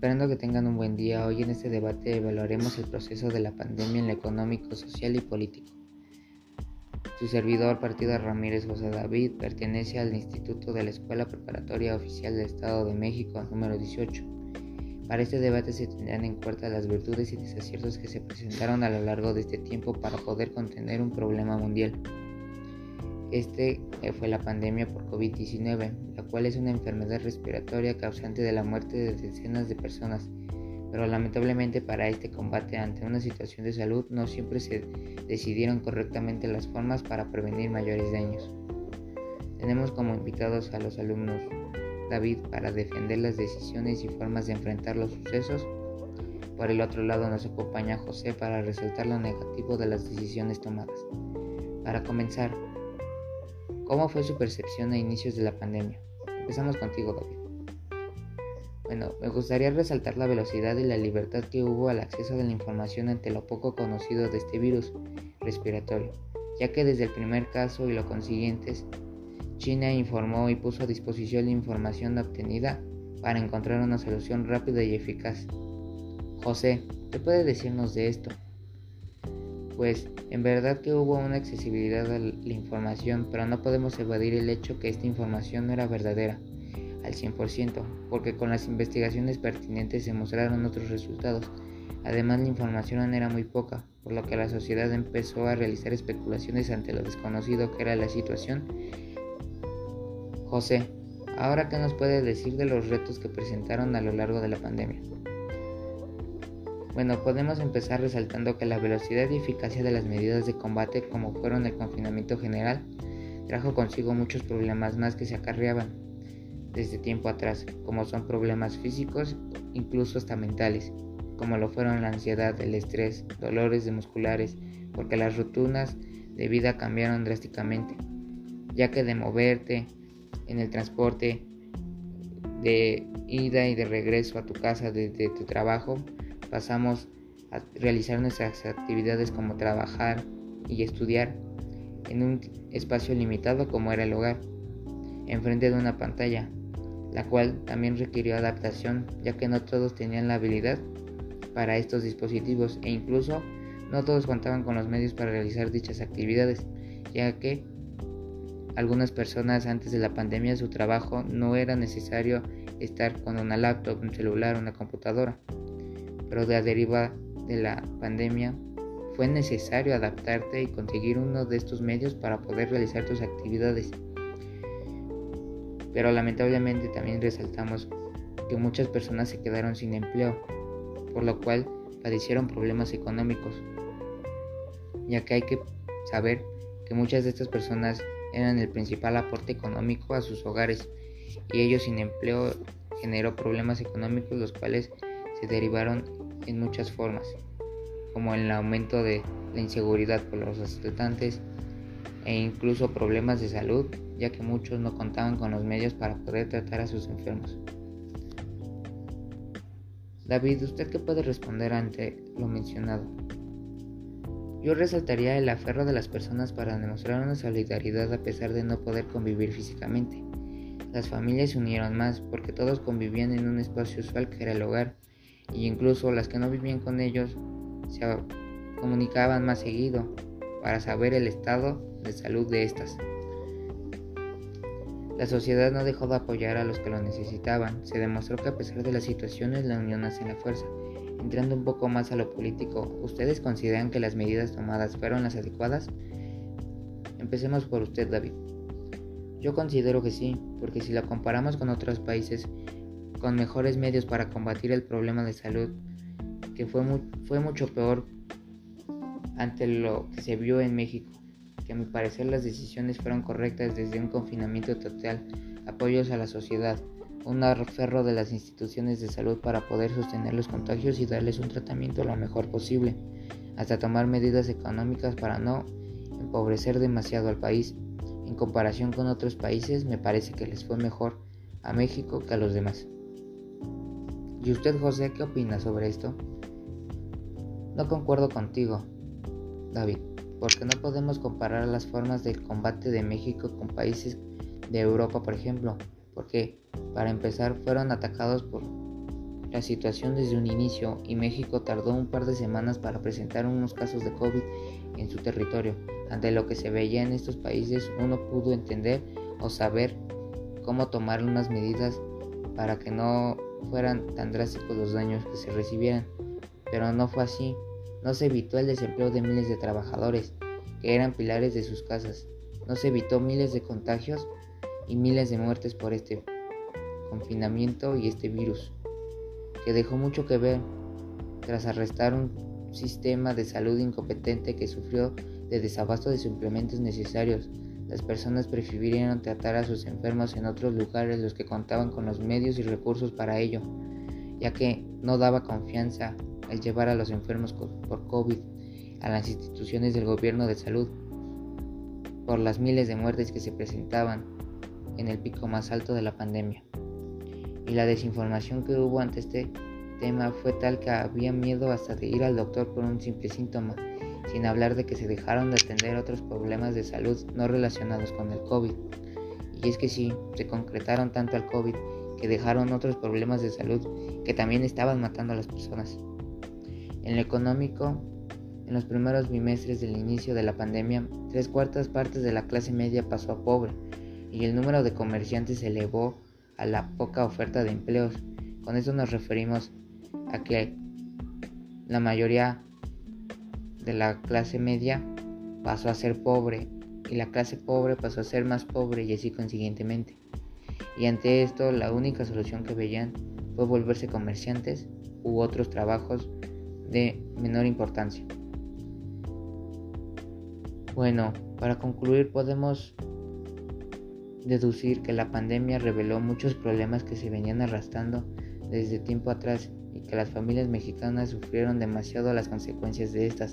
Esperando que tengan un buen día, hoy en este debate evaluaremos el proceso de la pandemia en lo económico, social y político. Su servidor, Partido Ramírez José David, pertenece al Instituto de la Escuela Preparatoria Oficial del Estado de México, número 18. Para este debate se tendrán en cuenta las virtudes y desaciertos que se presentaron a lo largo de este tiempo para poder contener un problema mundial. Este eh, fue la pandemia por COVID-19, la cual es una enfermedad respiratoria causante de la muerte de decenas de personas, pero lamentablemente para este combate ante una situación de salud no siempre se decidieron correctamente las formas para prevenir mayores daños. Tenemos como invitados a los alumnos David para defender las decisiones y formas de enfrentar los sucesos. Por el otro lado nos acompaña José para resaltar lo negativo de las decisiones tomadas. Para comenzar, ¿Cómo fue su percepción a inicios de la pandemia? Empezamos contigo, David. Bueno, me gustaría resaltar la velocidad y la libertad que hubo al acceso de la información ante lo poco conocido de este virus respiratorio, ya que desde el primer caso y lo consiguientes, China informó y puso a disposición la información obtenida para encontrar una solución rápida y eficaz. José, ¿qué puede decirnos de esto? Pues en verdad que hubo una accesibilidad a la información, pero no podemos evadir el hecho que esta información no era verdadera al 100%, porque con las investigaciones pertinentes se mostraron otros resultados. Además la información era muy poca, por lo que la sociedad empezó a realizar especulaciones ante lo desconocido que era la situación. José, ahora qué nos puede decir de los retos que presentaron a lo largo de la pandemia? Bueno, podemos empezar resaltando que la velocidad y eficacia de las medidas de combate, como fueron el confinamiento general, trajo consigo muchos problemas más que se acarreaban desde tiempo atrás, como son problemas físicos, incluso hasta mentales, como lo fueron la ansiedad, el estrés, dolores de musculares, porque las rutinas de vida cambiaron drásticamente, ya que de moverte en el transporte, de ida y de regreso a tu casa desde tu trabajo, pasamos a realizar nuestras actividades como trabajar y estudiar en un espacio limitado como era el hogar, enfrente de una pantalla, la cual también requirió adaptación ya que no todos tenían la habilidad para estos dispositivos e incluso no todos contaban con los medios para realizar dichas actividades, ya que algunas personas antes de la pandemia su trabajo no era necesario estar con una laptop, un celular, una computadora pero de la deriva de la pandemia fue necesario adaptarte y conseguir uno de estos medios para poder realizar tus actividades. Pero lamentablemente también resaltamos que muchas personas se quedaron sin empleo, por lo cual padecieron problemas económicos, ya que hay que saber que muchas de estas personas eran el principal aporte económico a sus hogares y ellos sin empleo generó problemas económicos los cuales se derivaron en muchas formas, como el aumento de la inseguridad por los asaltantes e incluso problemas de salud, ya que muchos no contaban con los medios para poder tratar a sus enfermos. David, ¿usted qué puede responder ante lo mencionado? Yo resaltaría el aferro de las personas para demostrar una solidaridad a pesar de no poder convivir físicamente. Las familias se unieron más porque todos convivían en un espacio usual que era el hogar y incluso las que no vivían con ellos se comunicaban más seguido para saber el estado de salud de estas. La sociedad no dejó de apoyar a los que lo necesitaban, se demostró que a pesar de las situaciones la unión hace la fuerza. Entrando un poco más a lo político, ¿ustedes consideran que las medidas tomadas fueron las adecuadas? Empecemos por usted, David. Yo considero que sí, porque si la comparamos con otros países, con mejores medios para combatir el problema de salud, que fue, fue mucho peor ante lo que se vio en México, que a mi parecer las decisiones fueron correctas desde un confinamiento total, apoyos a la sociedad, un aferro de las instituciones de salud para poder sostener los contagios y darles un tratamiento lo mejor posible, hasta tomar medidas económicas para no empobrecer demasiado al país. En comparación con otros países, me parece que les fue mejor a México que a los demás. ¿Y usted, José, qué opina sobre esto? No concuerdo contigo, David, porque no podemos comparar las formas de combate de México con países de Europa, por ejemplo, porque, para empezar, fueron atacados por la situación desde un inicio y México tardó un par de semanas para presentar unos casos de COVID en su territorio. Ante lo que se veía en estos países, uno pudo entender o saber cómo tomar unas medidas para que no fueran tan drásticos los daños que se recibieran. Pero no fue así. No se evitó el desempleo de miles de trabajadores, que eran pilares de sus casas. No se evitó miles de contagios y miles de muertes por este confinamiento y este virus que dejó mucho que ver tras arrestar un sistema de salud incompetente que sufrió de desabasto de suplementos necesarios. Las personas prefirieron tratar a sus enfermos en otros lugares los que contaban con los medios y recursos para ello, ya que no daba confianza al llevar a los enfermos por COVID a las instituciones del gobierno de salud por las miles de muertes que se presentaban en el pico más alto de la pandemia. Y la desinformación que hubo ante este tema fue tal que había miedo hasta de ir al doctor por un simple síntoma, sin hablar de que se dejaron de atender otros problemas de salud no relacionados con el COVID. Y es que sí, se concretaron tanto al COVID que dejaron otros problemas de salud que también estaban matando a las personas. En lo económico, en los primeros bimestres del inicio de la pandemia, tres cuartas partes de la clase media pasó a pobre y el número de comerciantes se elevó a la poca oferta de empleos. Con eso nos referimos a que la mayoría de la clase media pasó a ser pobre y la clase pobre pasó a ser más pobre y así consiguientemente. Y ante esto la única solución que veían fue volverse comerciantes u otros trabajos de menor importancia. Bueno, para concluir podemos deducir que la pandemia reveló muchos problemas que se venían arrastrando desde tiempo atrás y que las familias mexicanas sufrieron demasiado las consecuencias de estas.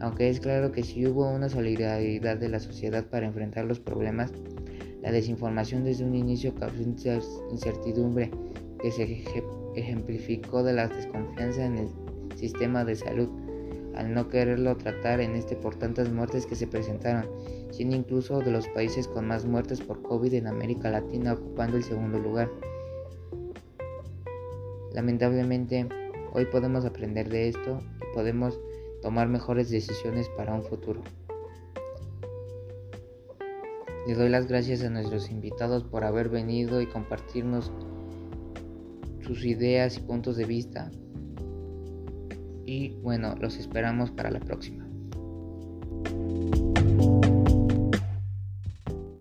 Aunque es claro que si hubo una solidaridad de la sociedad para enfrentar los problemas, la desinformación desde un inicio causó incertidumbre que se ejemplificó de la desconfianza en el sistema de salud al no quererlo tratar en este por tantas muertes que se presentaron, siendo incluso de los países con más muertes por COVID en América Latina ocupando el segundo lugar. Lamentablemente, hoy podemos aprender de esto y podemos tomar mejores decisiones para un futuro. Les doy las gracias a nuestros invitados por haber venido y compartirnos sus ideas y puntos de vista y bueno, los esperamos para la próxima.